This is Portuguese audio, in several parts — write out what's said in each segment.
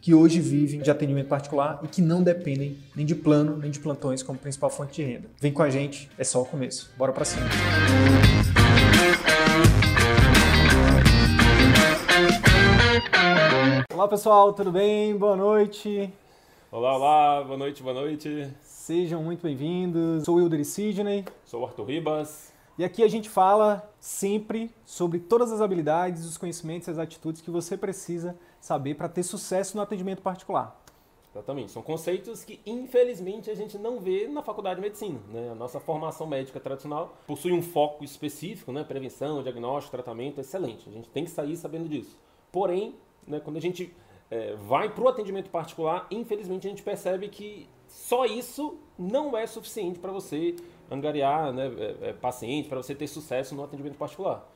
que hoje vivem de atendimento particular e que não dependem nem de plano nem de plantões como principal fonte de renda. Vem com a gente, é só o começo. Bora para cima. Olá pessoal, tudo bem? Boa noite. Olá, olá, boa noite, boa noite. Sejam muito bem-vindos. Sou o Wilder Sidney. Sou o Arthur Ribas. E aqui a gente fala sempre sobre todas as habilidades, os conhecimentos e as atitudes que você precisa saber para ter sucesso no atendimento particular. Exatamente. São conceitos que, infelizmente, a gente não vê na faculdade de medicina. Né? A nossa formação médica tradicional possui um foco específico, né? prevenção, diagnóstico, tratamento, excelente. A gente tem que sair sabendo disso. Porém, né, quando a gente é, vai para o atendimento particular, infelizmente a gente percebe que só isso não é suficiente para você angariar né, é, é, paciente, para você ter sucesso no atendimento particular.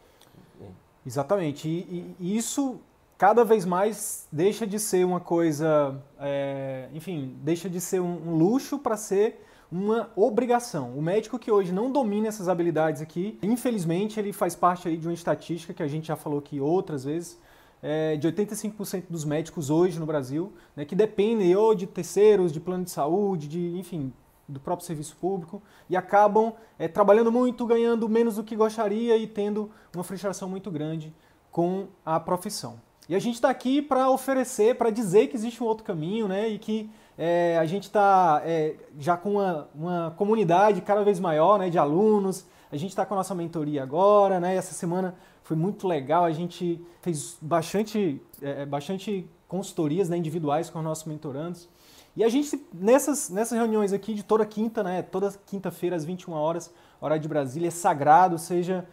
Exatamente. E, e, isso cada vez mais deixa de ser uma coisa, é, enfim, deixa de ser um, um luxo para ser uma obrigação. O médico que hoje não domina essas habilidades aqui, infelizmente, ele faz parte aí de uma estatística que a gente já falou aqui outras vezes, é, de 85% dos médicos hoje no Brasil, né, que dependem ou de terceiros, de plano de saúde, de, enfim, do próprio serviço público e acabam é, trabalhando muito, ganhando menos do que gostaria e tendo uma frustração muito grande com a profissão. E a gente está aqui para oferecer, para dizer que existe um outro caminho, né? E que é, a gente está é, já com uma, uma comunidade cada vez maior, né? De alunos. A gente está com a nossa mentoria agora, né? Essa semana foi muito legal. A gente fez bastante, é, bastante consultorias né, individuais com os nossos mentorandos. E a gente, nessas, nessas reuniões aqui de toda quinta, né? Toda quinta-feira às 21 horas, hora de Brasília, é sagrado, seja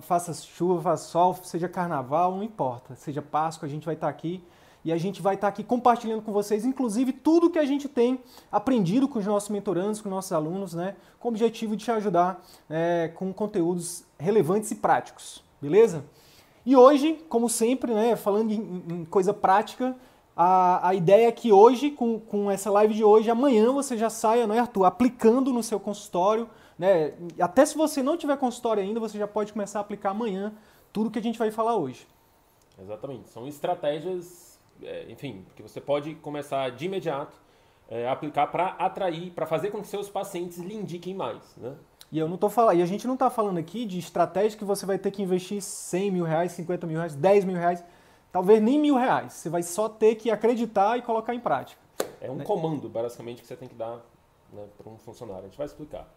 faça chuva, faça sol, seja carnaval, não importa. Seja Páscoa, a gente vai estar aqui e a gente vai estar aqui compartilhando com vocês, inclusive, tudo que a gente tem aprendido com os nossos mentorandos, com os nossos alunos, né? Com o objetivo de te ajudar é, com conteúdos relevantes e práticos, beleza? E hoje, como sempre, né, falando em, em coisa prática, a, a, ideia é que hoje, com, com essa live de hoje, amanhã você já saia, né, Arthur, aplicando no seu consultório, né? Até se você não tiver consultório ainda, você já pode começar a aplicar amanhã tudo que a gente vai falar hoje. Exatamente. São estratégias, é, enfim, que você pode começar de imediato é, a aplicar para atrair, para fazer com que seus pacientes lhe indiquem mais, né? E eu não tô falando, e a gente não está falando aqui de estratégia que você vai ter que investir 100 mil reais, 50 mil reais, 10 mil reais, talvez nem mil reais. Você vai só ter que acreditar e colocar em prática. É um né? comando, basicamente, que você tem que dar né, para um funcionário. A gente vai explicar.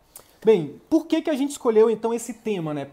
Bem, por que, que a gente escolheu então esse tema, né?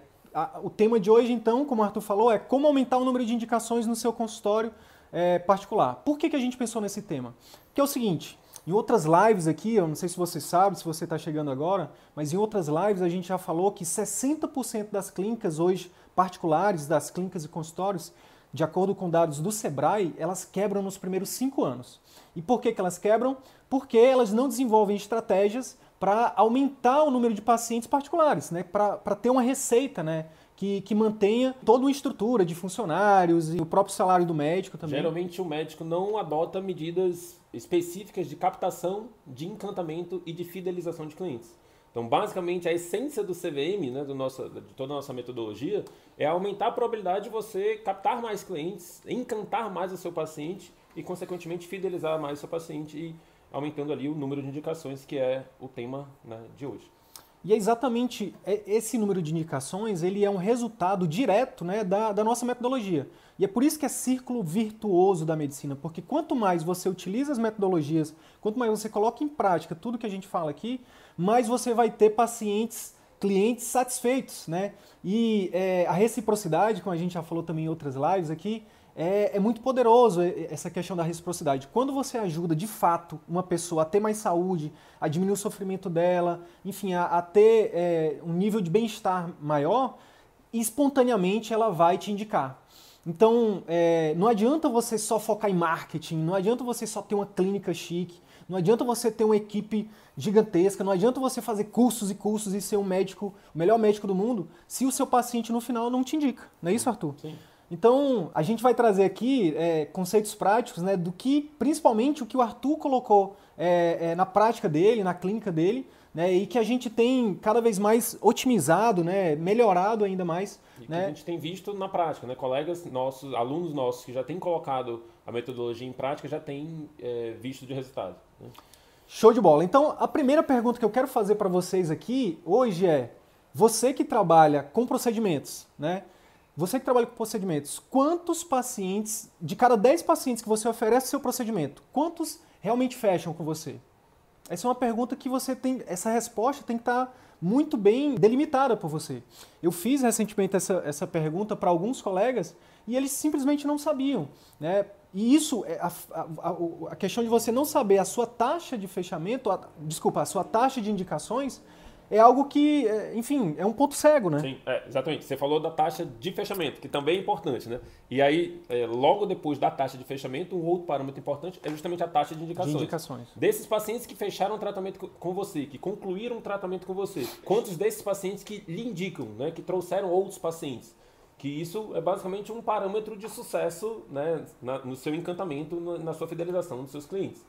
O tema de hoje, então, como o Arthur falou, é como aumentar o número de indicações no seu consultório é, particular. Por que, que a gente pensou nesse tema? Que é o seguinte, em outras lives aqui, eu não sei se você sabe, se você está chegando agora, mas em outras lives a gente já falou que 60% das clínicas hoje particulares, das clínicas e consultórios, de acordo com dados do Sebrae, elas quebram nos primeiros cinco anos. E por que, que elas quebram? Porque elas não desenvolvem estratégias para aumentar o número de pacientes particulares, né? para ter uma receita né? que, que mantenha toda uma estrutura de funcionários e o próprio salário do médico também. Geralmente o médico não adota medidas específicas de captação, de encantamento e de fidelização de clientes. Então, basicamente, a essência do CVM, né, do nosso, de toda a nossa metodologia, é aumentar a probabilidade de você captar mais clientes, encantar mais o seu paciente e, consequentemente, fidelizar mais o seu paciente e aumentando ali o número de indicações, que é o tema né, de hoje. E é exatamente esse número de indicações, ele é um resultado direto né, da, da nossa metodologia. E é por isso que é círculo virtuoso da medicina, porque quanto mais você utiliza as metodologias, quanto mais você coloca em prática tudo que a gente fala aqui, mais você vai ter pacientes, clientes satisfeitos, né? E é, a reciprocidade, como a gente já falou também em outras lives aqui, é, é, muito poderoso essa questão da reciprocidade. Quando você ajuda de fato uma pessoa a ter mais saúde, a diminuir o sofrimento dela, enfim, a, a ter é, um nível de bem-estar maior, espontaneamente ela vai te indicar. Então, é, não adianta você só focar em marketing, não adianta você só ter uma clínica chique, não adianta você ter uma equipe gigantesca, não adianta você fazer cursos e cursos e ser um médico, o melhor médico do mundo, se o seu paciente no final não te indica. Não é isso, Arthur? Sim. Então, a gente vai trazer aqui é, conceitos práticos né, do que, principalmente, o que o Arthur colocou é, é, na prática dele, na clínica dele, né, e que a gente tem cada vez mais otimizado, né, melhorado ainda mais. E né? que a gente tem visto na prática, né? Colegas nossos, alunos nossos que já têm colocado a metodologia em prática já têm é, visto de resultado. Né? Show de bola. Então, a primeira pergunta que eu quero fazer para vocês aqui hoje é: você que trabalha com procedimentos, né? Você que trabalha com procedimentos, quantos pacientes, de cada 10 pacientes que você oferece seu procedimento, quantos realmente fecham com você? Essa é uma pergunta que você tem, essa resposta tem que estar muito bem delimitada por você. Eu fiz recentemente essa, essa pergunta para alguns colegas e eles simplesmente não sabiam. Né? E isso, é a, a, a, questão de você não saber a sua taxa de fechamento, a, desculpa, a sua taxa de indicações, é algo que, é, enfim, é um ponto cego, né? Sim, é, exatamente. Você falou da taxa de fechamento, que também é importante, né? E aí, é, logo depois da taxa de fechamento, um outro parâmetro importante é justamente a taxa de indicações. De indicações. Desses pacientes que fecharam o tratamento com você, que concluíram o tratamento com você, quantos desses pacientes que lhe indicam, né? Que trouxeram outros pacientes? Que isso é basicamente um parâmetro de sucesso né, na, no seu encantamento, na sua fidelização dos seus clientes.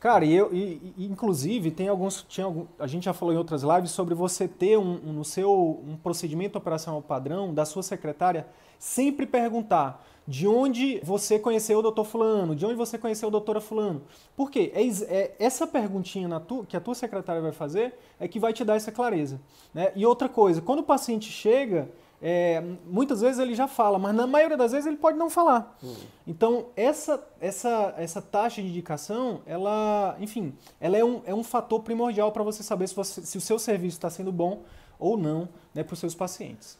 Cara, e eu, e, e, inclusive, tem alguns, tinha algum, a gente já falou em outras lives sobre você ter um, um, no seu um procedimento operacional padrão da sua secretária sempre perguntar de onde você conheceu o doutor fulano, de onde você conheceu a doutora fulano. Por quê? É, é essa perguntinha tu, que a tua secretária vai fazer é que vai te dar essa clareza. Né? E outra coisa, quando o paciente chega é, muitas vezes ele já fala, mas na maioria das vezes ele pode não falar. Uhum. Então, essa, essa, essa taxa de indicação, ela, enfim, ela é um, é um fator primordial para você saber se, você, se o seu serviço está sendo bom ou não né, para os seus pacientes.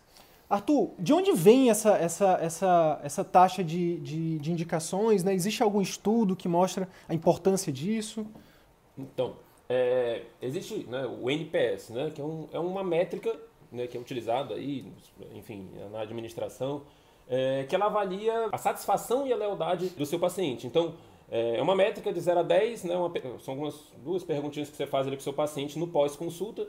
Arthur, de onde vem essa, essa, essa, essa taxa de, de, de indicações? Né? Existe algum estudo que mostra a importância disso? Então, é, existe né, o NPS, né, que é, um, é uma métrica né, que é utilizado aí, enfim, na administração, é, que ela avalia a satisfação e a lealdade do seu paciente. Então, é, é uma métrica de 0 a 10, né, uma, são algumas duas perguntinhas que você faz ali com o seu paciente no pós-consulta,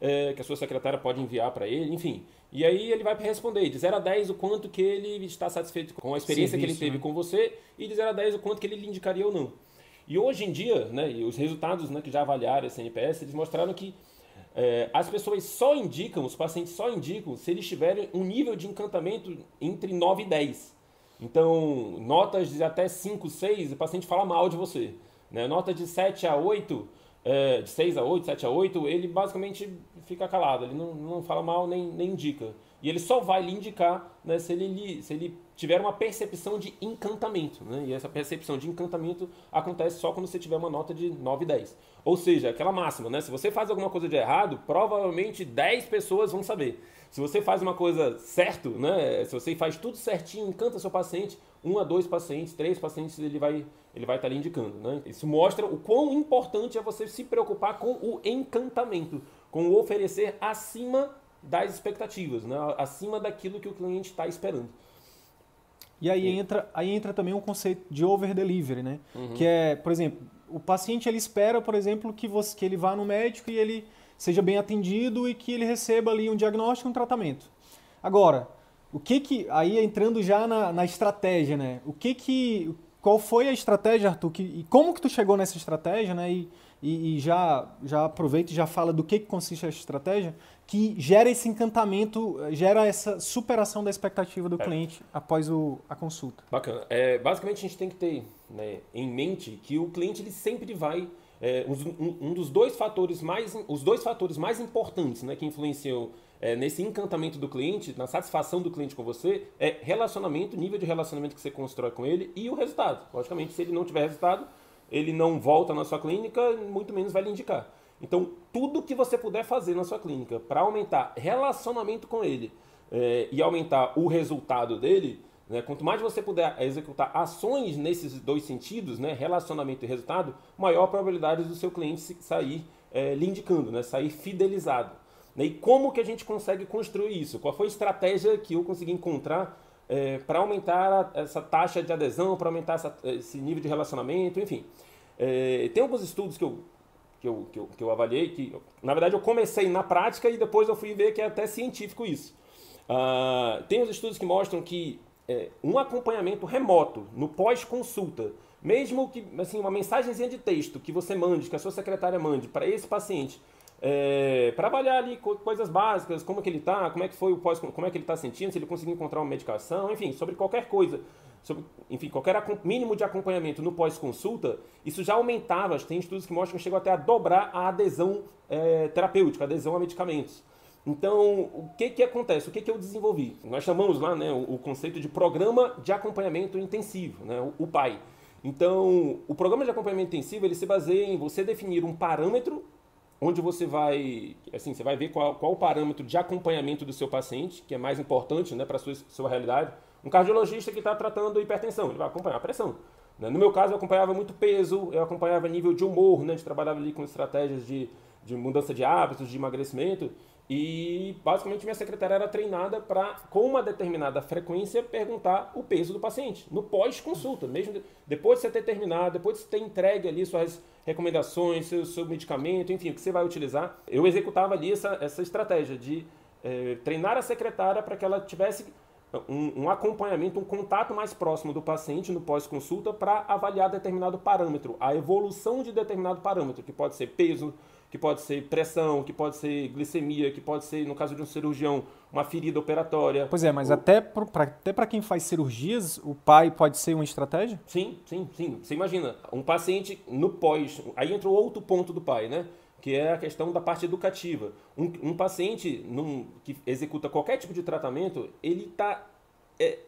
é, que a sua secretária pode enviar para ele, enfim. E aí ele vai responder de 0 a 10 o quanto que ele está satisfeito com a experiência Serviço, que ele teve né? com você e de 0 a 10 o quanto que ele lhe indicaria ou não. E hoje em dia, né, e os resultados né, que já avaliaram esse NPS, eles mostraram que é, as pessoas só indicam, os pacientes só indicam se eles tiverem um nível de encantamento entre 9 e 10. Então, notas de até 5, 6, o paciente fala mal de você. Né? Nota de 7 a 8, é, de 6 a 8, 7 a 8, ele basicamente fica calado, ele não, não fala mal nem, nem indica. E ele só vai lhe indicar né, se, ele, se ele tiver uma percepção de encantamento. Né? E essa percepção de encantamento acontece só quando você tiver uma nota de 9 e 10. Ou seja, aquela máxima, né? Se você faz alguma coisa de errado, provavelmente 10 pessoas vão saber. Se você faz uma coisa certo, né? Se você faz tudo certinho, encanta seu paciente, um a dois pacientes, três pacientes ele vai ele vai estar lhe indicando, né? Isso mostra o quão importante é você se preocupar com o encantamento, com o oferecer acima das expectativas, né? acima daquilo que o cliente está esperando. E aí entra, aí entra também um conceito de over delivery, né? Uhum. Que é, por exemplo, o paciente ele espera, por exemplo, que, você, que ele vá no médico e ele seja bem atendido e que ele receba ali um diagnóstico e um tratamento. Agora, o que que aí entrando já na, na estratégia, né? O que que qual foi a estratégia, Arthur? Que, e como que tu chegou nessa estratégia, né? E, e, e, já, já aproveita e já fala do que, que consiste essa estratégia, que gera esse encantamento, gera essa superação da expectativa do é. cliente após o, a consulta. Bacana. É, basicamente, a gente tem que ter né, em mente que o cliente ele sempre vai é, um, um, dos dois fatores mais os dois fatores mais importantes né, que influenciam é, nesse encantamento do cliente, na satisfação do cliente com você, é relacionamento, nível de relacionamento que você constrói com ele e o resultado. Logicamente, se ele não tiver resultado, ele não volta na sua clínica, muito menos vai lhe indicar. Então, tudo que você puder fazer na sua clínica para aumentar relacionamento com ele é, e aumentar o resultado dele, Né? Quanto mais você puder executar ações nesses dois sentidos, né? relacionamento e resultado, maior a probabilidade do seu cliente sair é, lhe indicando, né? sair fidelizado. Né? E como que a gente consegue construir isso? Qual foi a estratégia que eu consegui encontrar é, para aumentar a, essa taxa de adesão, para aumentar essa, esse nível de relacionamento, enfim. É, tem alguns estudos que eu, que eu, que eu, que eu avaliei, que na verdade eu comecei na prática e depois eu fui ver que é até científico isso. Uh, tem os estudos que mostram que é, um acompanhamento remoto no pós-consulta, mesmo que assim uma mensagenzinha de texto que você mande, que a sua secretária mande para esse paciente, é, para avaliar ali coisas básicas, como é que ele está, como é que foi o pós, como é que ele está sentindo, se ele conseguiu encontrar uma medicação, enfim, sobre qualquer coisa, sobre, enfim, qualquer mínimo de acompanhamento no pós-consulta, isso já aumentava, tem estudos que mostram que chegou até a dobrar a adesão é, terapêutica, a adesão a medicamentos. Então, o que, que acontece? O que, que eu desenvolvi? Nós chamamos lá né, o, o conceito de Programa de Acompanhamento Intensivo, né, o, o PAI. Então, o Programa de Acompanhamento Intensivo ele se baseia em você definir um parâmetro onde você vai, assim, você vai ver qual, qual o parâmetro de acompanhamento do seu paciente, que é mais importante né, para a sua, sua realidade. Um cardiologista que está tratando hipertensão, ele vai acompanhar a pressão. Né? No meu caso, eu acompanhava muito peso, eu acompanhava nível de humor, né? a gente trabalhava ali com estratégias de, de mudança de hábitos, de emagrecimento. E basicamente minha secretária era treinada para, com uma determinada frequência, perguntar o peso do paciente, no pós-consulta, mesmo depois de você ter terminado, depois de você ter entregue ali suas recomendações, seu, seu medicamento, enfim, o que você vai utilizar. Eu executava ali essa, essa estratégia de é, treinar a secretária para que ela tivesse um, um, acompanhamento, um contato mais próximo do paciente no pós-consulta para avaliar determinado parâmetro, a evolução de determinado parâmetro, que pode ser peso, que pode ser pressão, que pode ser glicemia, que pode ser, no caso de um cirurgião, uma ferida operatória. Pois é, mas ou... até para quem faz cirurgias, o pai pode ser uma estratégia? Sim, sim, sim. Você imagina, um paciente no pós, aí entra o outro ponto do pai, né? Que é a questão da parte educativa. Um, um paciente num, que executa qualquer tipo de tratamento, ele está é,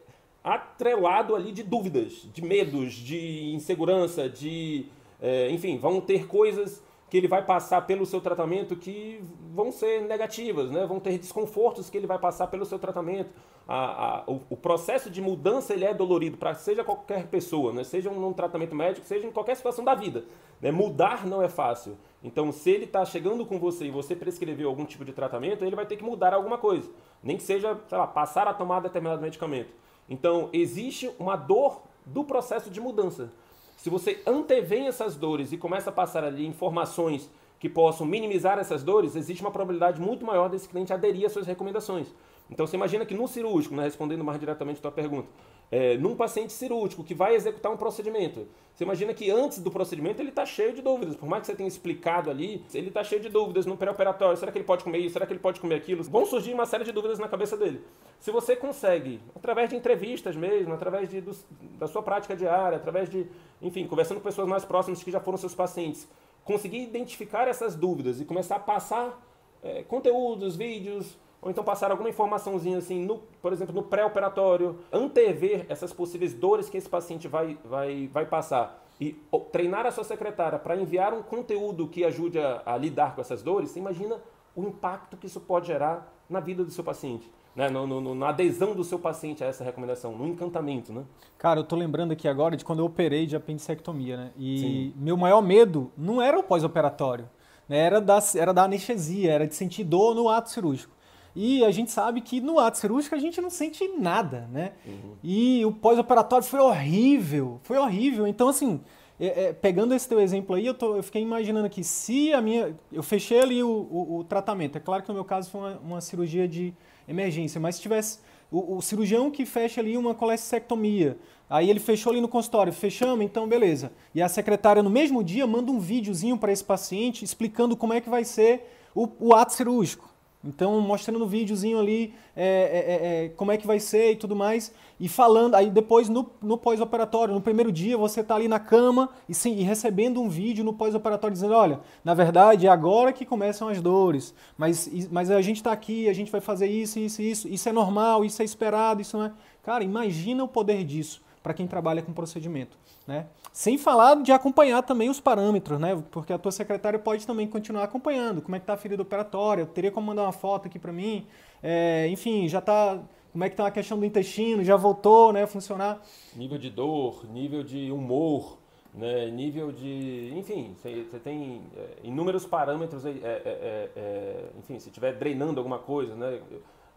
atrelado ali de dúvidas, de medos, de insegurança, de. É, enfim, vão ter coisas que ele vai passar pelo seu tratamento que vão ser negativas, né? vão ter desconfortos que ele vai passar pelo seu tratamento. A, a, o, o, processo de mudança ele é dolorido para seja qualquer pessoa, né? seja num tratamento médico, seja em qualquer situação da vida. Né? Mudar não é fácil. Então, se ele está chegando com você e você prescreveu algum tipo de tratamento, ele vai ter que mudar alguma coisa. Nem que seja, sei lá, passar a tomar determinado medicamento. Então, existe uma dor do processo de mudança. Se você antevém essas dores e começa a passar ali informações que possam minimizar essas dores, existe uma probabilidade muito maior desse cliente aderir às suas recomendações. Então você imagina que no cirúrgico, né, respondendo mais diretamente a tua pergunta, é, num paciente cirúrgico que vai executar um procedimento, você imagina que antes do procedimento ele está cheio de dúvidas. Por mais que você tenha explicado ali, ele está cheio de dúvidas no pré-operatório. Será que ele pode comer isso? Será que ele pode comer aquilo? Vão surgir uma série de dúvidas na cabeça dele. Se você consegue, através de entrevistas mesmo, através de, do, da sua prática diária, através de, enfim, conversando com pessoas mais próximas que já foram seus pacientes, conseguir identificar essas dúvidas e começar a passar é, conteúdos, vídeos, ou então passar alguma informaçãozinha assim, no, por exemplo, no pré-operatório, antever essas possíveis dores que esse paciente vai, vai, vai passar e treinar a sua secretária para enviar um conteúdo que ajude a, a, lidar com essas dores, você imagina o impacto que isso pode gerar na vida do seu paciente. Né? No, no, na adesão do seu paciente a essa recomendação, no encantamento, né? Cara, eu tô lembrando aqui agora de quando eu operei de apendicectomia, né? E Sim. meu maior medo não era o pós-operatório, né? era, da, era da anestesia, era de sentir dor no ato cirúrgico. E a gente sabe que no ato cirúrgico a gente não sente nada, né? Uhum. E o pós-operatório foi horrível, foi horrível. Então, assim, é, é, pegando esse teu exemplo aí, eu, tô, eu, fiquei imaginando aqui, se a minha. Eu fechei ali o, o, o tratamento. É claro que no meu caso foi uma, uma cirurgia de emergência, mas se tivesse. O, o, cirurgião que fecha ali uma colestectomia, aí ele fechou ali no consultório, fechamos, então beleza. E a secretária no mesmo dia manda um videozinho para esse paciente explicando como é que vai ser o, o ato cirúrgico. Então, mostrando no videozinho ali é, é, é, é, como é que vai ser e tudo mais. E falando, aí depois no, no pós-operatório, no primeiro dia, você está ali na cama e, sim, e recebendo um vídeo no pós-operatório dizendo: olha, na verdade é agora que começam as dores, mas, mas a gente está aqui, a gente vai fazer isso, isso, isso. Isso é normal, isso é esperado, isso não é. Cara, imagina o poder disso para quem trabalha com procedimento. Né? Sem falar de acompanhar também os parâmetros, né? Porque a tua secretária pode também continuar acompanhando. Como é que está a ferida operatória? Eu teria como mandar uma foto aqui para mim? É, enfim, já está como é que tá a questão do intestino, já voltou, né, a funcionar. Nível de dor, nível de humor, né, nível de, enfim, você tem é, inúmeros parâmetros, é, é, é, enfim, se estiver drenando alguma coisa, né,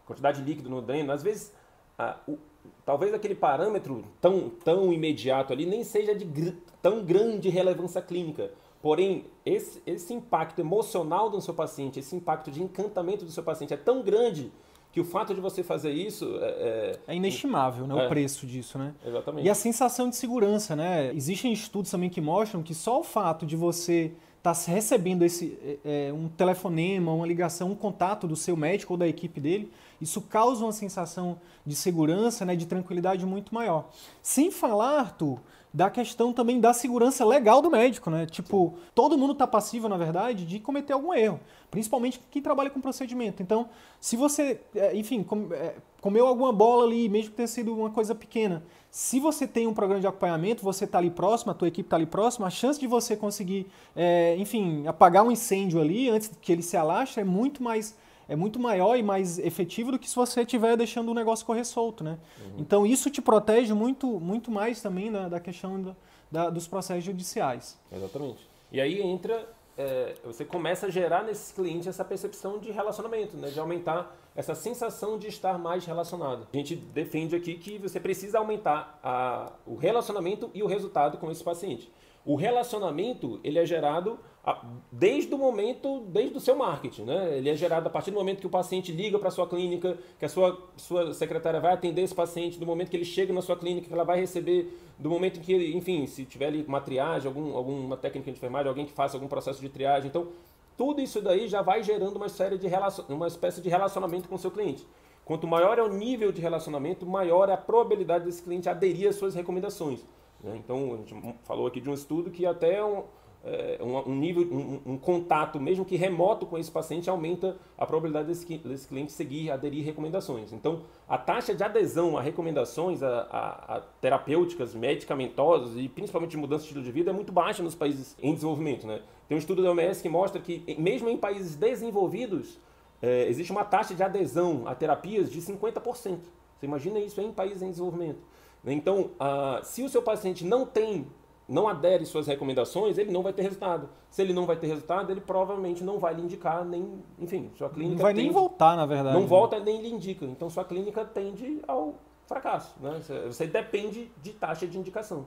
quantidade de líquido no dreno, às vezes, a, o, talvez aquele parâmetro tão, tão imediato ali nem seja de gr tão grande relevância clínica, porém, esse, esse impacto emocional do seu paciente, esse impacto de encantamento do seu paciente é tão grande que o fato de você fazer isso é, é, é inestimável, né? É. O preço disso, né? Exatamente. E a sensação de segurança, né? Existem estudos também que mostram que só o fato de você estar tá recebendo esse é, é, um telefonema, uma ligação, um contato do seu médico ou da equipe dele, isso causa uma sensação de segurança, né? De tranquilidade muito maior. Sem falar, Arthur, da questão também da segurança legal do médico, né? Tipo, todo mundo está passivo, na verdade, de cometer algum erro, principalmente quem trabalha com procedimento. Então, se você, é, enfim, é, comeu alguma bola ali, mesmo que tenha sido uma coisa pequena, se você tem um programa de acompanhamento, você está ali próximo, a tua equipe está ali próxima, a chance de você conseguir, é, enfim, apagar um incêndio ali antes que ele se alastre é muito mais é muito maior e mais efetivo do que se você estiver deixando o negócio correr solto, né? Uhum. Então isso te protege muito, muito mais também da, da questão da, da, dos processos judiciais. Exatamente. E aí entra, é, você começa a gerar nesses clientes essa percepção de relacionamento, né? De aumentar essa sensação de estar mais relacionado. A gente defende aqui que você precisa aumentar a, o relacionamento e o resultado com esse paciente. O relacionamento ele é gerado desde o momento, desde o seu marketing, né? Ele é gerado a partir do momento que o paciente liga para a sua clínica, que a sua, sua secretária vai atender esse paciente, do momento que ele chega na sua clínica, que ela vai receber, do momento em que ele, enfim, se tiver ali uma triagem, algum, alguma técnica de enfermagem, alguém que faça algum processo de triagem. Então, tudo isso daí já vai gerando uma série de relacion... uma espécie de relacionamento com o seu cliente. Quanto maior é o nível de relacionamento, maior é a probabilidade desse cliente aderir às suas recomendações. Né? Então, a gente falou aqui de um estudo que até um, é, um, nível, um, um, contato, mesmo que remoto com esse paciente, aumenta a probabilidade desse, desse cliente seguir, aderir recomendações. Então, a taxa de adesão a recomendações a, a, a, terapêuticas, medicamentosas e principalmente de mudança de estilo de vida é muito baixa nos países em desenvolvimento. Né? Tem um estudo da OMS que mostra que, mesmo em países desenvolvidos, é, existe uma taxa de adesão a terapias de 50%. Você imagina isso em países em desenvolvimento. Então, uh, se o seu paciente não tem, não adere suas recomendações, ele não vai ter resultado. Se ele não vai ter resultado, ele provavelmente não vai lhe indicar nem, enfim, sua clínica não vai tende, nem voltar, na verdade. Não né? volta nem lhe indica. Então, sua clínica tende ao fracasso, né? Você depende de taxa de indicação.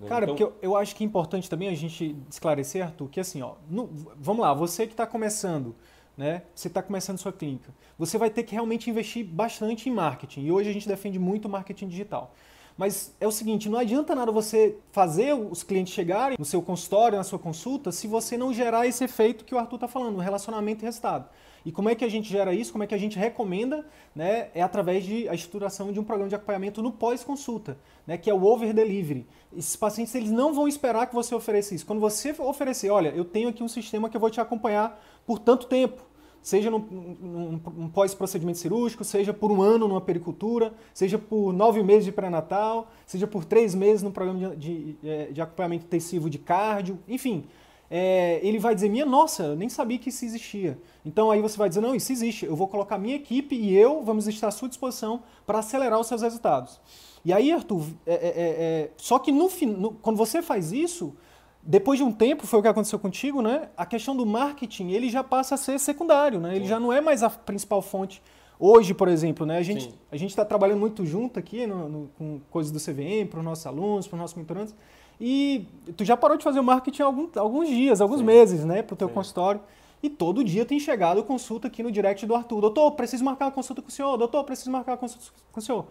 Né? Cara, então... porque eu, eu, acho que é importante também a gente esclarecer, Arthur, que assim, ó, no, vamos lá, você que está começando, né? Você está começando sua clínica, você vai ter que realmente investir bastante em marketing. E hoje a gente defende muito marketing digital. Mas é o seguinte, não adianta nada você fazer os clientes chegarem no seu consultório, na sua consulta, se você não gerar esse efeito que o Arthur está falando, relacionamento e resultado. E como é que a gente gera isso? Como é que a gente recomenda? Né? É através de a estruturação de um programa de acompanhamento no pós-consulta, né? que é o over delivery. Esses pacientes eles não vão esperar que você ofereça isso. Quando você oferecer, olha, eu tenho aqui um sistema que eu vou te acompanhar por tanto tempo seja num, num, num pós-procedimento cirúrgico, seja por um ano numa pericultura, seja por nove meses de pré-natal, seja por três meses no programa de, de, é, de acompanhamento intensivo de cardio, enfim. É, ele vai dizer, minha nossa, eu nem sabia que isso existia. Então aí você vai dizer, não, isso existe, eu vou colocar minha equipe e eu vamos estar à sua disposição para acelerar os seus resultados. E aí, Arthur, é, é, é, é só que no, no, quando você faz isso, depois de um tempo, foi o que aconteceu contigo, né? A questão do marketing, ele já passa a ser secundário, né? Ele Sim. já não é mais a principal fonte. Hoje, por exemplo, né? A gente a gente está trabalhando muito junto aqui no, no, com coisas do CVM para os nossos alunos, para os nossos mentorandos. E tu já parou de fazer o marketing algum, alguns dias, alguns Sim. meses, né? Para o teu Sim. consultório. E todo dia tem chegado consulta aqui no direct do Arthur. Doutor, preciso marcar uma consulta com o senhor. Doutor, preciso marcar uma consulta com o senhor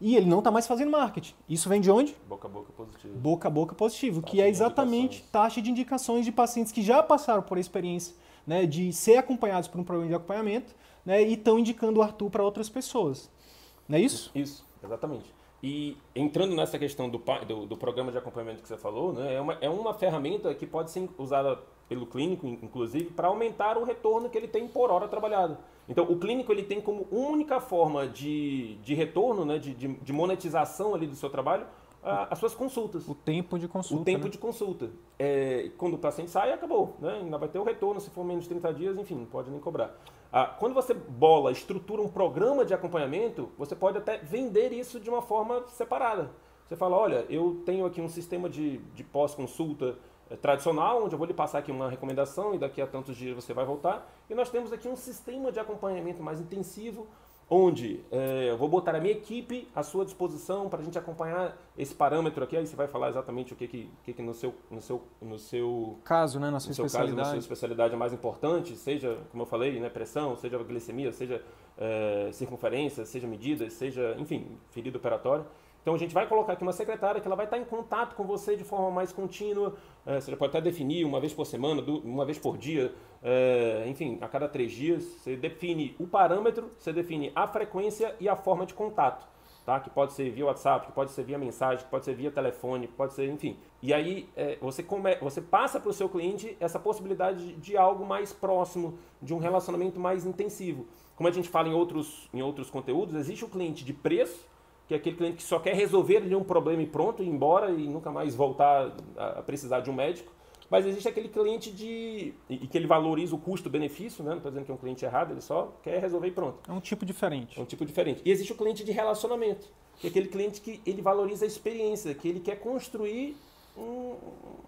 e ele não está mais fazendo marketing. Isso vem de onde? Boca a boca positivo. Boca a boca positivo, taxa que é exatamente taxa de indicações de pacientes que já passaram por a experiência né, de ser acompanhados por um programa de acompanhamento né, e estão indicando o Arthur para outras pessoas. Não é isso? Isso, exatamente. E entrando nessa questão do, do, do programa de acompanhamento que você falou, né, é, uma, é uma ferramenta que pode ser usada pelo clínico, inclusive, para aumentar o retorno que ele tem por hora trabalhada. Então, o clínico ele tem como única forma de, de retorno, né, de, de, de monetização ali do seu trabalho, as suas consultas. O tempo de consulta. O tempo né? de consulta. É, quando o paciente sai, acabou. Né? Ainda vai ter o retorno, se for menos de 30 dias, enfim, não pode nem cobrar. Ah, quando você bola, estrutura um programa de acompanhamento, você pode até vender isso de uma forma separada. Você fala, olha, eu tenho aqui um sistema de, de pós-consulta é, tradicional, onde eu vou lhe passar aqui uma recomendação e daqui a tantos dias você vai voltar. E nós temos aqui um sistema de acompanhamento mais intensivo, onde é, eu vou botar a minha equipe à sua disposição para a gente acompanhar esse parâmetro aqui. Aí você vai falar exatamente o que, que, que, que no, seu, no, seu, no seu caso, né, na sua no seu especialidade. caso, na sua especialidade é mais importante, seja, como eu falei, né, pressão, seja glicemia, seja é, circunferência, seja medidas, seja, enfim, ferida operatória. Então a gente vai colocar aqui uma secretária que ela vai estar em contato com você de forma mais contínua. É, você pode até definir uma vez por semana, uma vez por dia, é, enfim, a cada três dias. Você define o parâmetro, você define a frequência e a forma de contato. Tá? Que pode ser via WhatsApp, que pode ser via mensagem, que pode ser via telefone, que pode ser, enfim. E aí é, você, come, você passa para o seu cliente essa possibilidade de, de algo mais próximo, de um relacionamento mais intensivo. Como a gente fala em outros, em outros conteúdos, existe o cliente de preço, que é aquele cliente que só quer resolver ali um problema e pronto, ir embora e nunca mais voltar a precisar de um médico. Mas existe aquele cliente de. e que ele valoriza o custo-benefício, né? Não estou dizendo que é um cliente errado, ele só quer resolver e pronto. É um tipo diferente. É um tipo diferente. E existe o cliente de relacionamento, que é aquele cliente que ele valoriza a experiência, que ele quer construir um,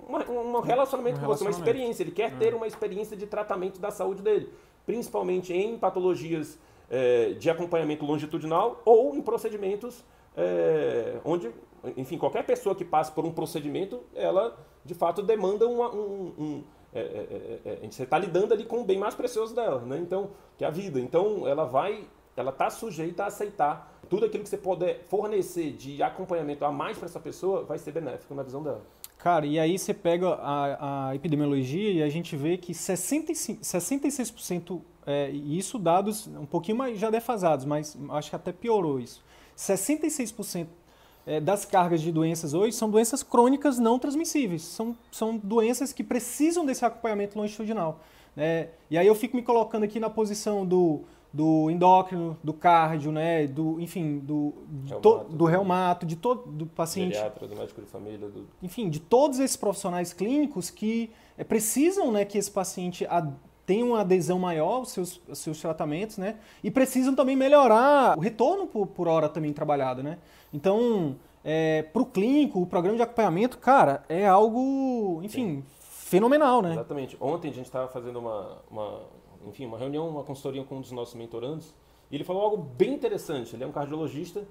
uma, um relacionamento um com você, uma experiência. Ele quer ter uma experiência de tratamento da saúde dele, principalmente em patologias é, de acompanhamento longitudinal ou em procedimentos é, onde, enfim, qualquer pessoa que passe por um procedimento, ela de fato demanda uma, um, um é, é, é, é você está lidando ali com o bem mais precioso dela, né? Então, que é a vida. Então, ela vai, ela está sujeita a aceitar tudo aquilo que você puder fornecer de acompanhamento a mais para essa pessoa, vai ser benéfico na visão dela. Cara, e aí você pega a, a epidemiologia e a gente vê que 65, 66%, é, isso dados um pouquinho mais já defasados, mas acho que até piorou isso. 66% é, das cargas de doenças hoje são doenças crônicas não transmissíveis. São, são doenças que precisam desse acompanhamento longitudinal. Né? E aí eu fico me colocando aqui na posição do, do endócrino, do cardio, né? do, enfim, do, reumato, to, do reumato, de todo do paciente. Geriatra, do médico de família. Do... Enfim, de todos esses profissionais clínicos que é, precisam né, que esse paciente tenha uma adesão maior aos seus, aos seus tratamentos, né? E precisam também melhorar o retorno por, por hora também trabalhado, né? Então, é, para o clínico, o programa de acompanhamento, cara, é algo, enfim, Sim. fenomenal, né? Exatamente. Ontem a gente estava fazendo uma, uma, enfim, uma reunião, uma consultoria com um dos nossos mentorandos, e ele falou algo bem interessante. Ele é um cardiologista,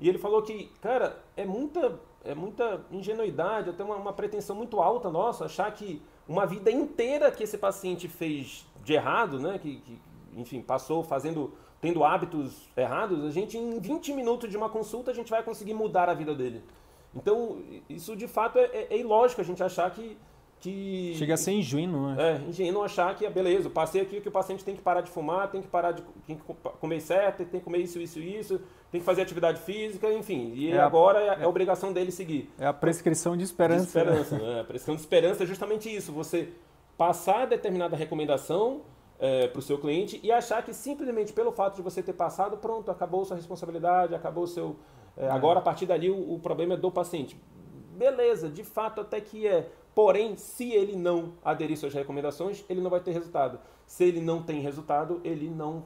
e ele falou que, cara, é muita, é muita ingenuidade, até uma, uma pretensão muito alta nossa, achar que uma vida inteira que esse paciente fez de errado, né, que, que enfim, passou fazendo tendo hábitos errados, a gente em 20 minutos de uma consulta a gente vai conseguir mudar a vida dele. Então, isso de fato é, é, é ilógico a gente achar que que... Chega a ser ingênuo, né? É, ingênuo achar que, é beleza, passei aqui que o paciente tem que parar de fumar, tem que parar de tem que comer certo, tem que comer isso, isso, isso, tem que fazer atividade física, enfim. E é agora a, é, é, a obrigação dele seguir. É a prescrição de esperança. De esperança, né? A prescrição de esperança é justamente isso, você passar determinada recomendação é, para o seu cliente e achar que simplesmente pelo fato de você ter passado, pronto, acabou sua responsabilidade, acabou o seu... É, agora, a partir dali, o, o problema é do paciente. Beleza, de fato até que é Porém, se ele não aderir suas recomendações, ele não vai ter resultado. Se ele não tem resultado, ele não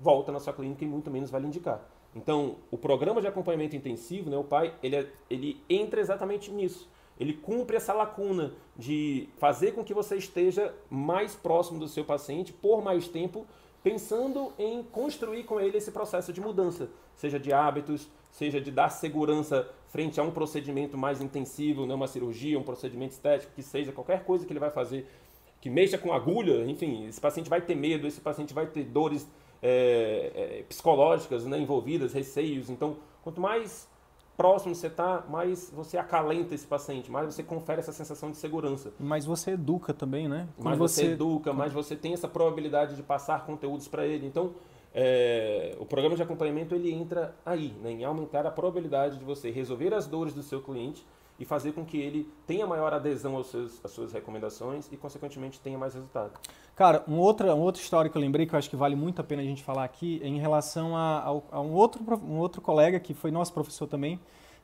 volta na sua clínica e muito menos vai lhe indicar. Então, o programa de acompanhamento intensivo, né, o pai, ele, é, ele entra exatamente nisso. Ele cumpre essa lacuna de fazer com que você esteja mais próximo do seu paciente por mais tempo, pensando em construir com ele esse processo de mudança, seja de hábitos, seja de dar segurança frente a um procedimento mais intensivo, né, uma cirurgia, um procedimento estético, que seja qualquer coisa que ele vai fazer, que mexa com agulha, enfim, esse paciente vai ter medo, esse paciente vai ter dores é, é, psicológicas né, envolvidas, receios. Então, quanto mais próximo você está, mais você acalenta esse paciente, mais você confere essa sensação de segurança. Mas você educa também, né? mais você... você educa, mais você tem essa probabilidade de passar conteúdos para ele. Então, é, o programa de acompanhamento ele entra aí, né, em aumentar a probabilidade de você resolver as dores do seu cliente e fazer com que ele tenha maior adesão aos seus, às suas recomendações e, consequentemente, tenha mais resultado. Cara, um outro, um outro história que eu lembrei que eu acho que vale muito a pena a gente falar aqui é em relação a, a, a um, outro, um outro colega que foi nosso professor também,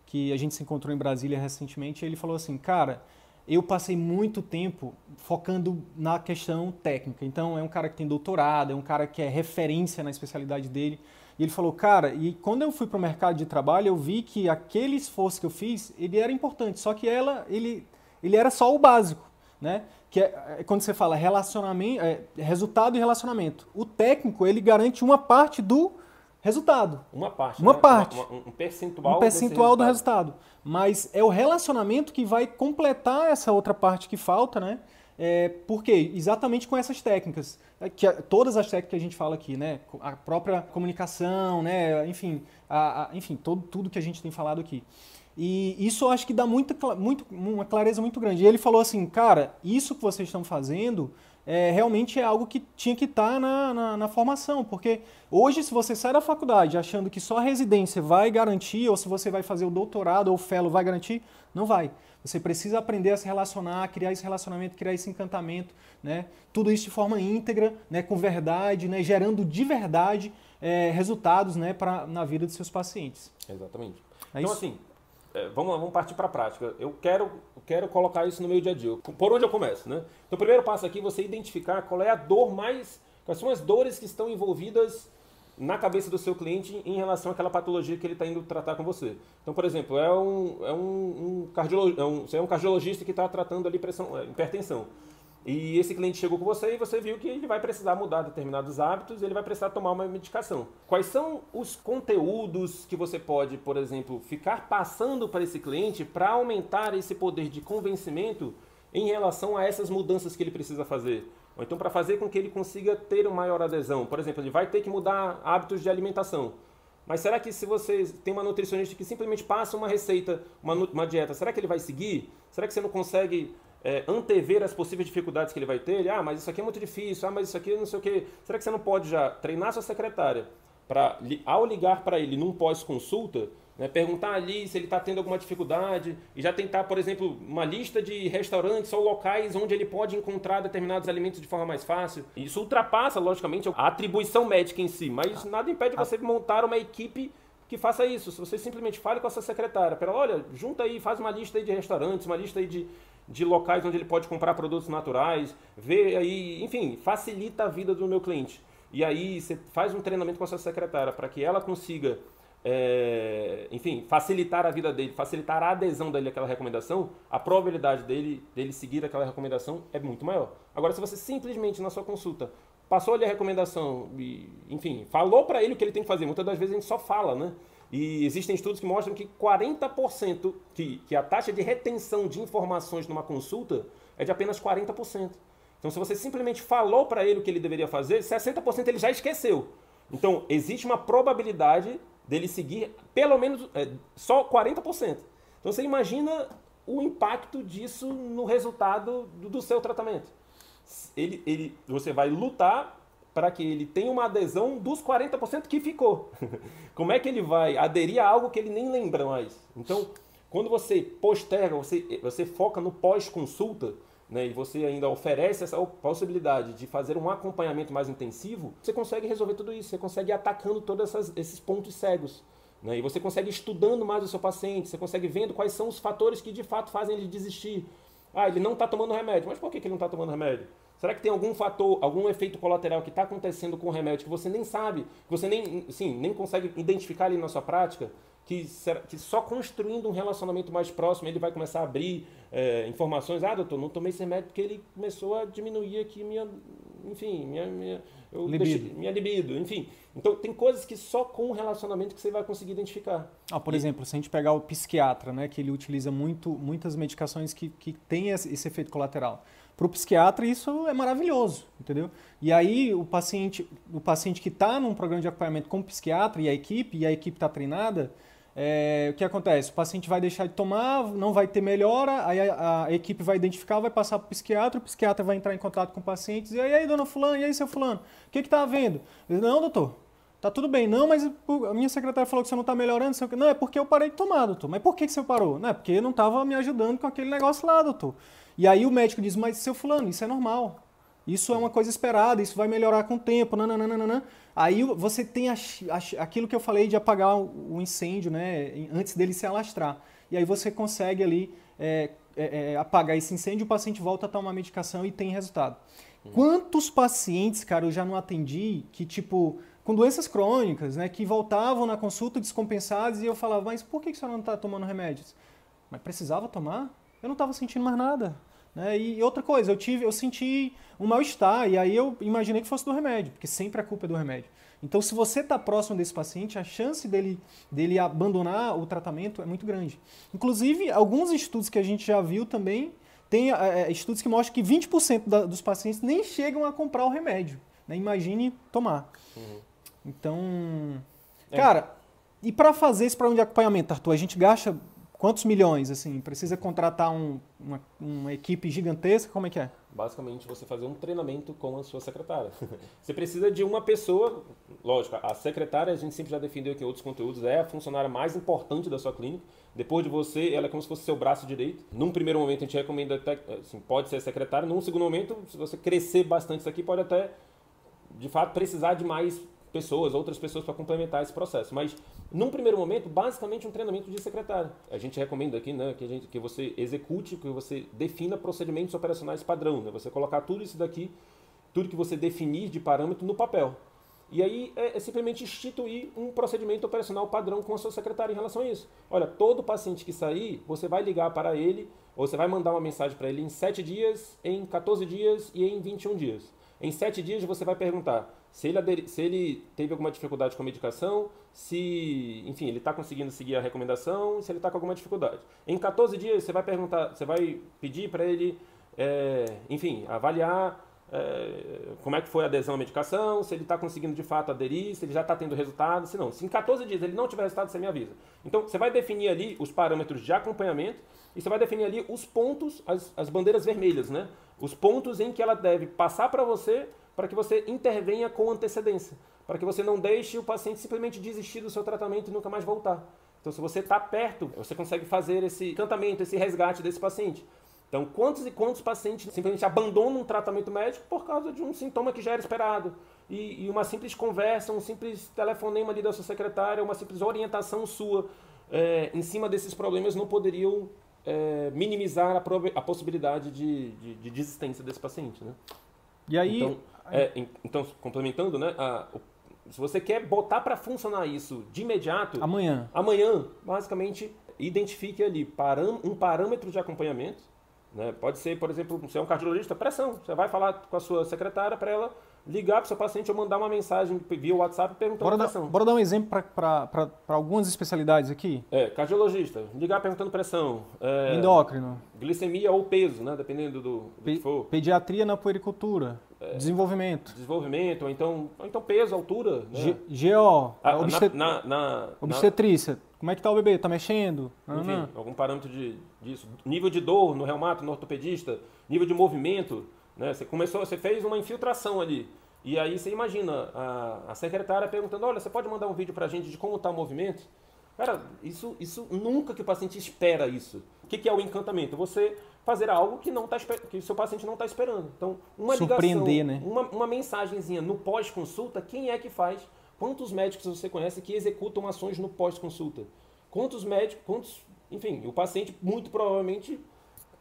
que a gente se encontrou em Brasília recentemente, e ele falou assim, cara, eu passei muito tempo focando na questão técnica. Então, é um cara que tem doutorado, é um cara que é referência na especialidade dele. E ele falou, cara, e quando eu fui para o mercado de trabalho, eu vi que aquele esforço que eu fiz, ele era importante, só que ela, ele, ele era só o básico, né? Que é, é quando você fala relacionamento, é, resultado e relacionamento. O técnico, ele garante uma parte do resultado. Uma parte. Uma né? parte. Uma, uma, um percentual. Um percentual do resultado. Mas é o relacionamento que vai completar essa outra parte que falta, né? É, por quê? Exatamente com essas técnicas. É, que, todas as técnicas que a gente fala aqui, né? A própria comunicação, né? Enfim, a, a, enfim todo, tudo que a gente tem falado aqui. E isso eu acho que dá muita, muito, uma clareza muito grande. E ele falou assim, cara, isso que vocês estão fazendo é, realmente é algo que tinha que estar tá na, na, na, formação, porque hoje se você sai da faculdade achando que só a residência vai garantir, ou se você vai fazer o doutorado ou o fellow vai garantir, não vai. Você precisa aprender a se relacionar, criar esse relacionamento, criar esse encantamento, né? tudo isso de forma íntegra, né? com verdade, né? gerando de verdade é, resultados né? pra, na vida dos seus pacientes. Exatamente. É então, isso? assim, é, vamos, vamos partir para a prática. Eu quero, quero colocar isso no meu dia a dia. Por onde eu começo, né? Então, o primeiro passo aqui é você identificar qual é a dor mais. Quais são as dores que estão envolvidas na cabeça do seu cliente em relação àquela patologia que ele está indo tratar com você. Então, por exemplo, é um, é um, um, cardiolo, é um, você é um cardiologista que está tratando ali pressão, é, hipertensão. E esse cliente chegou com você e você viu que ele vai precisar mudar determinados hábitos, ele vai precisar tomar uma medicação. Quais são os conteúdos que você pode, por exemplo, ficar passando para esse cliente para aumentar esse poder de convencimento em relação a essas mudanças que ele precisa fazer? Ou então para fazer com que ele consiga ter uma maior adesão. Por exemplo, ele vai ter que mudar hábitos de alimentação. Mas será que se você tem uma nutricionista que simplesmente passa uma receita, uma, uma dieta, será que ele vai seguir? Será que você não consegue é, antever as possíveis dificuldades que ele vai ter. Ele, ah, mas isso aqui é muito difícil, ah, mas isso aqui não sei o quê. Será que você não pode já treinar sua secretária para, ao ligar para ele num pós-consulta, né, perguntar ali se ele está tendo alguma dificuldade e já tentar, por exemplo, uma lista de restaurantes ou locais onde ele pode encontrar determinados alimentos de forma mais fácil. Isso ultrapassa, logicamente, a atribuição médica em si, mas nada impede você montar uma equipe que faça isso. Se você simplesmente fale com a sua secretária, para olha, junta aí, faz uma lista aí de restaurantes, uma lista aí de, de locais onde ele pode comprar produtos naturais, vê aí, enfim, facilita a vida do meu cliente. E aí você faz um treinamento com a sua secretária para que ela consiga, é, enfim, facilitar a vida dele, facilitar a adesão dele àquela recomendação, a probabilidade dele, dele seguir aquela recomendação é muito maior. Agora, se você simplesmente na sua consulta passou ali a recomendação e, enfim, falou para ele o que ele tem que fazer, muitas das vezes a gente só fala, né? E existem estudos que mostram que 40%, que, que a taxa de retenção de informações numa consulta é de apenas 40%. Então, se você simplesmente falou para ele o que ele deveria fazer, 60% ele já esqueceu. Então, existe uma probabilidade dele seguir pelo menos é, só 40%. Então, você imagina o impacto disso no resultado do, do seu tratamento. Ele, ele, você vai lutar para que ele tenha uma adesão dos 40% que ficou. Como é que ele vai aderir a algo que ele nem lembra mais? Então, quando você posterga, você, você foca no pós-consulta, né, e você ainda oferece essa possibilidade de fazer um acompanhamento mais intensivo, você consegue resolver tudo isso, você consegue ir atacando todos esses pontos cegos. Né, e você consegue estudando mais o seu paciente, você consegue vendo quais são os fatores que de fato fazem ele desistir. Ah, ele não está tomando remédio, mas por que, que ele não está tomando remédio? Será que tem algum fator, algum efeito colateral que está acontecendo com o remédio que você nem sabe, que você nem, sim, nem consegue identificar ali na sua prática? Que, que só construindo um relacionamento mais próximo ele vai começar a abrir é, informações. Ah, doutor, não tomei esse remédio porque ele começou a diminuir aqui minha, enfim, minha, minha, libido. Deixei, minha libido, enfim. Então tem coisas que só com o relacionamento que você vai conseguir identificar. Ah, por e... exemplo, se a gente pegar o psiquiatra, né, que ele utiliza muito, muitas medicações que, que têm esse efeito colateral. Para o psiquiatra isso é maravilhoso, entendeu? E aí o paciente, o paciente que está num programa de acompanhamento com o psiquiatra e a equipe, e a equipe está treinada, é, o que acontece? O paciente vai deixar de tomar, não vai ter melhora, aí a, a equipe vai identificar, vai passar para o psiquiatra, o psiquiatra vai entrar em contato com o paciente e aí, dona fulano, e aí, seu fulano, o que está havendo? Não, doutor, Tá tudo bem, não, mas a minha secretária falou que você não está melhorando. Não, é porque eu parei de tomar, doutor. Mas por que, que você parou? Não, é porque não estava me ajudando com aquele negócio lá, doutor. E aí o médico diz, mas seu fulano, isso é normal. Isso é uma coisa esperada, isso vai melhorar com o tempo, nananana. Aí você tem a, a, aquilo que eu falei de apagar o, o, incêndio, né, antes dele se alastrar. E aí você consegue ali é, é, é, apagar esse incêndio, o paciente volta a tomar medicação e tem resultado. Uhum. Quantos pacientes, cara, eu já não atendi que, tipo, com doenças crônicas, né, que voltavam na consulta descompensados e eu falava, mas por que, que você não está tomando remédios? Mas precisava tomar? Eu não estava sentindo mais nada. Né? E outra coisa, eu tive, eu senti um mal-estar e aí eu imaginei que fosse do remédio, porque sempre a culpa é do remédio. Então, se você está próximo desse paciente, a chance dele, dele abandonar o tratamento é muito grande. Inclusive, alguns estudos que a gente já viu também, tem é, estudos que mostram que 20% da, dos pacientes nem chegam a comprar o remédio. Né? Imagine tomar. Uhum. Então, é. cara, e para fazer esse programa de acompanhamento, Arthur, a gente gasta Quantos milhões, assim? Precisa contratar um, uma, uma, equipe gigantesca? Como é que é? Basicamente, você fazer um treinamento com a sua secretária. você precisa de uma pessoa, lógico, a secretária, a gente sempre já defendeu aqui em outros conteúdos, é a funcionária mais importante da sua clínica. Depois de você, ela é como se fosse seu braço direito. Num primeiro momento, a gente recomenda até, assim, pode ser secretária. Num segundo momento, se você crescer bastante isso aqui, pode até, de fato, precisar de mais pessoas, outras pessoas para complementar esse processo. Mas, num primeiro momento, basicamente um treinamento de secretário. A gente recomenda aqui né, que, gente, que você execute, que você defina procedimentos operacionais padrão. Né? Você colocar tudo isso daqui, tudo que você definir de parâmetro no papel. E aí é, é, simplesmente instituir um procedimento operacional padrão com a sua secretária em relação a isso. Olha, todo paciente que sair, você vai ligar para ele, ou você vai mandar uma mensagem para ele em 7 dias, em 14 dias e em 21 dias. Em 7 dias você vai perguntar se ele, se ele teve alguma dificuldade com a medicação, se, enfim, ele está conseguindo seguir a recomendação, se ele está com alguma dificuldade. Em 14 dias, você vai perguntar, você vai pedir para ele, é, enfim, avaliar é, como é que foi a adesão à medicação, se ele está conseguindo de fato aderir, se ele já está tendo resultado, se não. Se em 14 dias ele não tiver resultado, você me avisa. Então, você vai definir ali os parâmetros de acompanhamento e você vai definir ali os pontos, as, as bandeiras vermelhas, né? Os pontos em que ela deve passar para você para que você intervenha com antecedência, para que você não deixe o paciente simplesmente desistir do seu tratamento e nunca mais voltar. Então, se você está perto, você consegue fazer esse encantamento, esse resgate desse paciente. Então, quantos e quantos pacientes simplesmente abandonam um tratamento médico por causa de um sintoma que já era esperado? E, e uma simples conversa, um simples telefonema ali da sua secretária, uma simples orientação sua é, em cima desses problemas não poderiam é, minimizar a, a possibilidade de, de, de, desistência desse paciente. Né? E aí, então, é, então, complementando, né? A, se você quer botar para funcionar isso de imediato. Amanhã. Amanhã, basicamente, identifique ali um parâmetro de acompanhamento. Né? Pode ser, por exemplo, você é um cardiologista, pressão. Você vai falar com a sua secretária para ela ligar para o seu paciente ou mandar uma mensagem via WhatsApp perguntando bora pressão. Dar, bora dar um exemplo para algumas especialidades aqui? É, cardiologista, ligar perguntando pressão. É, Endócrino. Glicemia ou peso, né? dependendo do, do Pe que for. Pediatria na puericultura. É, desenvolvimento. Desenvolvimento, ou então, ou então peso, altura. Né? GO, ah, obstet... na, na, obstetrícia. Na... Como é que tá o bebê? Tá mexendo? Enfim, algum parâmetro de, disso. Nível de dor no reumato, no ortopedista. Nível de movimento. Né? Você começou, você fez uma infiltração ali. E aí você imagina a, a secretária perguntando, olha, você pode mandar um vídeo pra gente de como está o movimento? Cara, isso, isso nunca que o paciente espera isso. O que, que é o encantamento? Você fazer algo que não tá, que o seu paciente não está esperando. Então, uma Surpreender, ligação, né? uma, uma mensagenzinha no pós-consulta, quem é que faz? Quantos médicos você conhece que executam ações no pós-consulta? Quantos médicos, quantos, enfim, o paciente muito provavelmente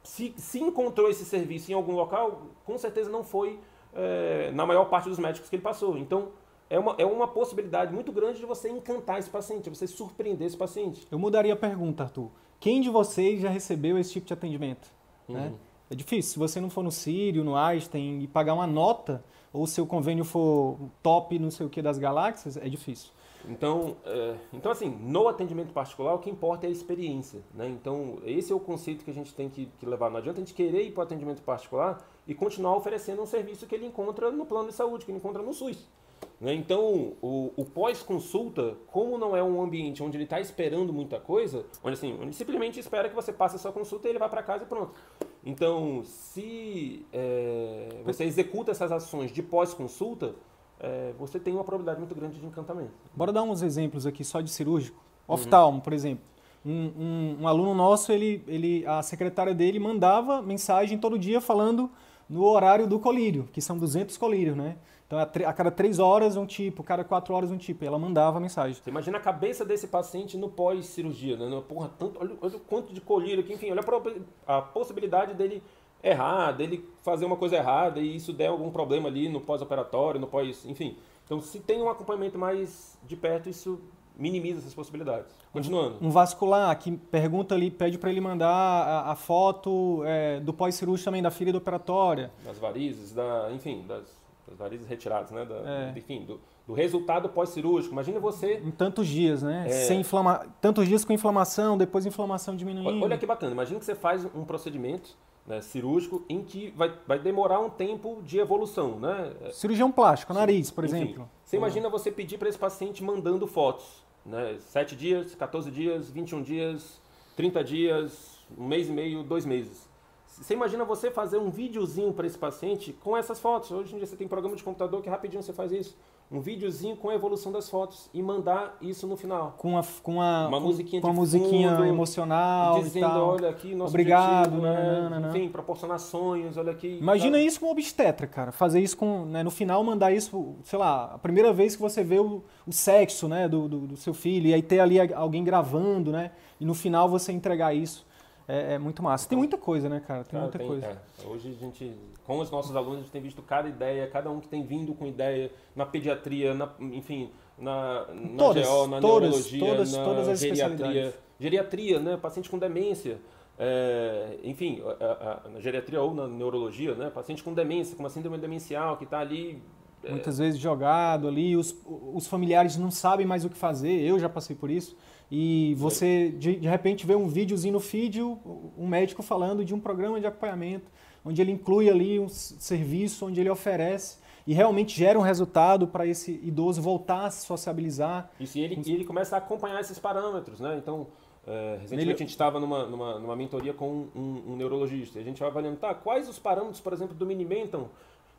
se, se encontrou esse serviço em algum local, com certeza não foi é, na maior parte dos médicos que ele passou. Então, é uma, é uma possibilidade muito grande de você encantar esse paciente, de você surpreender esse paciente. Eu mudaria a pergunta, Arthur. Quem de vocês já recebeu esse tipo de atendimento? Uhum. Né? É difícil. Se você não for no Sírio, no Einstein e pagar uma nota, ou seu convênio for top não sei o que das galáxias, é difícil. Então, é, então assim, no atendimento particular, o que importa é a experiência. Né? Então, esse é o conceito que a gente tem que, que levar. Não adianta a gente querer ir para o atendimento particular e continuar oferecendo um serviço que ele encontra no plano de saúde, que ele encontra no SUS. Né? Então, o, o pós-consulta, como não é um ambiente onde ele está esperando muita coisa, onde assim, onde simplesmente espera que você passe a sua consulta e ele vai para casa e pronto. Então, se é, você executa essas ações de pós-consulta, é, você tem uma probabilidade muito grande de encantamento. Bora dar uns exemplos aqui só de cirúrgico. Uhum. Oftalmo, uhum. por exemplo. Um, um, um, aluno nosso, ele, ele, a secretária dele mandava mensagem todo dia falando no horário do colírio, que são 200 colírios, né? Então, a, cada três horas um tipo, cada quatro horas um tipo. E ela mandava a mensagem. Você imagina a cabeça desse paciente no pós-cirurgia, né? Porra, tanto, olha, olha, o quanto de colírio aqui. Enfim, olha a, a possibilidade dele errar, dele fazer uma coisa errada e isso der algum problema ali no pós-operatório, no pós... Enfim. Então, se tem um acompanhamento mais de perto, isso minimiza essas possibilidades. Continuando. Um vascular que pergunta ali, pede para ele mandar a, a foto é, do pós-cirúrgico também da filha do operatória. Das varizes, da, enfim, das, das varizes retiradas, né? Da, é. Enfim, do, do resultado pós-cirúrgico. Imagina você. Em tantos dias, né? É... Sem inflama... Tantos dias com inflamação, depois inflamação diminuindo. Olha que bacana. Imagina que você faz um procedimento né, cirúrgico em que vai, vai demorar um tempo de evolução, né? Cirurgião plástico, nariz, por Enfim, exemplo. Você imagina você pedir para esse paciente mandando fotos né? 7 dias, 14 dias, 21 dias, 30 dias, um mês e meio, dois meses. Você imagina você fazer um videozinho para esse paciente com essas fotos. Hoje em dia você tem programa de computador que rapidinho você faz isso. Um videozinho com a evolução das fotos e mandar isso no final. Com, a, com a, uma musiquinha, com a musiquinha fundo, emocional. Dizendo, olha aqui, nosso Obrigado, objetivo, né? Não, não, Enfim, proporcionar sonhos, olha aqui. Imagina isso com obstetra, cara. Fazer isso com. Né, no final, mandar isso, sei lá, a primeira vez que você vê o, o sexo né, do, do, do seu filho, e aí ter ali alguém gravando, né? E no final você entregar isso é, é, muito massa. Tem muita coisa, né, cara? Tem cara, muita tem, coisa. É. Hoje a gente, com os nossos alunos, a gente tem visto cada ideia, cada um que tem vindo com ideia na pediatria, na, enfim, na, na todas, GO, na todas, neurologia, todas, na todas as geriatria. Geriatria, né? Paciente com demência. É, enfim, na geriatria ou na neurologia, né? Paciente com demência, com uma síndrome demencial, que está ali é, muitas vezes jogado ali, os, os familiares não sabem mais o que fazer, eu já passei por isso. E você, de, de repente, vê um videozinho no feed, um médico falando de um programa de acompanhamento, onde ele inclui ali um serviço, onde ele oferece e realmente gera um resultado para esse idoso voltar a se sociabilizar. Isso, e ele, e ele começa a acompanhar esses parâmetros, né? Então, é, recentemente a gente estava numa, numa, numa, mentoria com um, um, neurologista, e a gente vai avaliando, tá, quais os parâmetros, por exemplo, do Minimenton,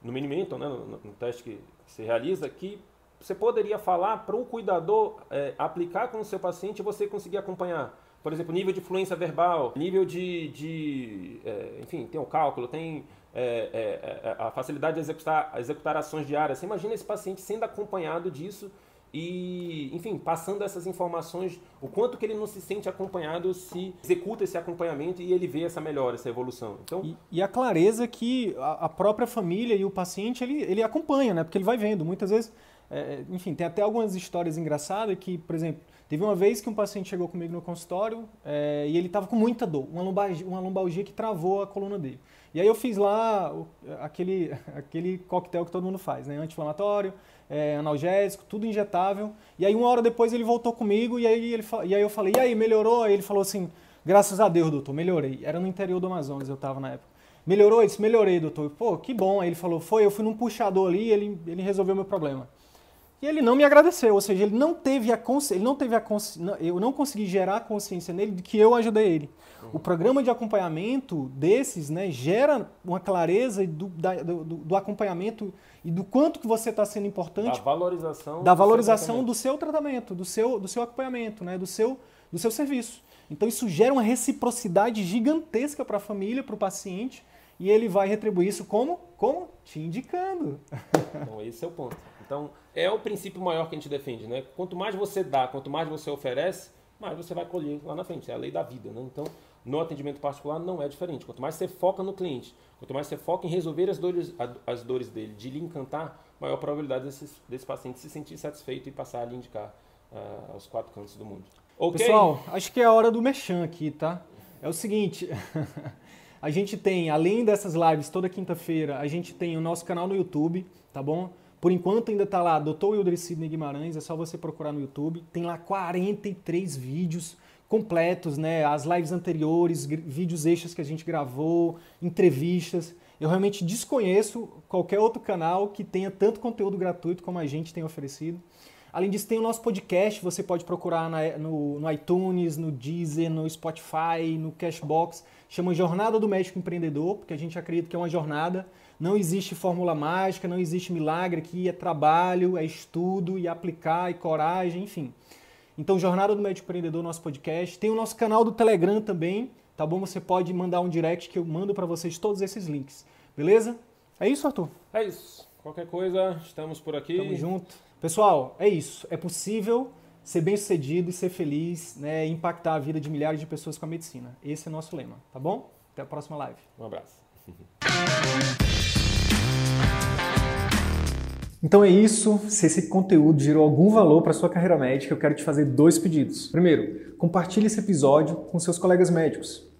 no Minimenton, né, no, no teste que se realiza, que você poderia falar para o cuidador é, aplicar com o seu paciente e você conseguir acompanhar. Por exemplo, nível de fluência verbal, nível de. de é, enfim, tem o cálculo, tem é, é, é a facilidade de executar, executar ações diárias. Você imagina esse paciente sendo acompanhado disso e, enfim, passando essas informações, o quanto que ele não se sente acompanhado se executa esse acompanhamento e ele vê essa melhora, essa evolução. Então, e, e a clareza que a, a, própria família e o paciente ele, ele acompanha, né? Porque ele vai vendo. Muitas vezes é, é, enfim, tem até algumas histórias engraçadas que, por exemplo, teve uma vez que um paciente chegou comigo no consultório é, e ele estava com muita dor, uma lombalgia, uma lombalgia que travou a coluna dele. E aí eu fiz lá aquele, aquele coquetel que todo mundo faz, né? Anti-inflamatório, é, analgésico, tudo injetável. E aí uma hora depois ele voltou comigo e aí, ele, e aí eu falei, e aí, melhorou? Aí ele falou assim, graças a Deus, doutor, melhorei. Era no interior do Amazonas, eu estava na época. Melhorou? isso melhorei, doutor. Pô, que bom. Aí ele falou, foi, eu fui num puxador ali e ele, ele resolveu meu problema. E ele não me agradeceu, ou seja, ele não teve a consciência, ele não teve a consciência, eu não consegui gerar a consciência nele de que eu ajudei ele. O programa de acompanhamento desses, né, gera uma clareza do, da, do, do acompanhamento e do quanto que você está sendo importante. Da valorização. Da valorização do seu tratamento, do seu, do seu acompanhamento, né, do seu, do seu serviço. Então isso gera uma reciprocidade gigantesca para a família, para o paciente, e ele vai retribuir isso como? Como? Te indicando. Então esse é o ponto. Então, é o princípio maior que a gente defende, né? Quanto mais você dá, quanto mais você oferece, mais você vai colher lá na frente. É a lei da vida, né? Então, no atendimento particular não é diferente. Quanto mais você foca no cliente, quanto mais você foca em resolver as dores, as dores dele, de lhe encantar, maior probabilidade desse, desse paciente se sentir satisfeito e passar a lhe indicar uh, aos quatro cantos do mundo. Okay? Pessoal, acho que é a hora do mexão aqui, tá? É o seguinte, a gente tem, além dessas lives toda quinta-feira, a gente tem o nosso canal no YouTube, tá bom? Por enquanto ainda está lá Dr. Wilder Sidney Guimarães, é só você procurar no YouTube. Tem lá 43 vídeos completos, né? As lives anteriores, vídeos extras que a gente gravou, entrevistas. Eu realmente desconheço qualquer outro canal que tenha tanto conteúdo gratuito como a gente tem oferecido. Além disso, tem o nosso podcast, você pode procurar na, no, no, iTunes, no Deezer, no Spotify, no Cashbox. Chama Jornada do Médico Empreendedor, porque a gente acredita que é uma jornada não existe fórmula mágica, não existe milagre aqui, é trabalho, é estudo e aplicar e coragem, enfim. Então, Jornada do Médico Empreendedor, nosso podcast. Tem o nosso canal do Telegram também, tá bom? Você pode mandar um direct que eu mando para vocês todos esses links. Beleza? É isso, Arthur? É isso. Qualquer coisa, estamos por aqui. Tamo junto. Pessoal, é isso. É possível ser bem sucedido e ser feliz, né, impactar a vida de milhares de pessoas com a medicina. Esse é o nosso lema, tá bom? Até a próxima live. Um abraço. Então é isso. Se esse conteúdo gerou algum valor para sua carreira médica, eu quero te fazer dois pedidos. Primeiro, compartilhe esse episódio com seus colegas médicos,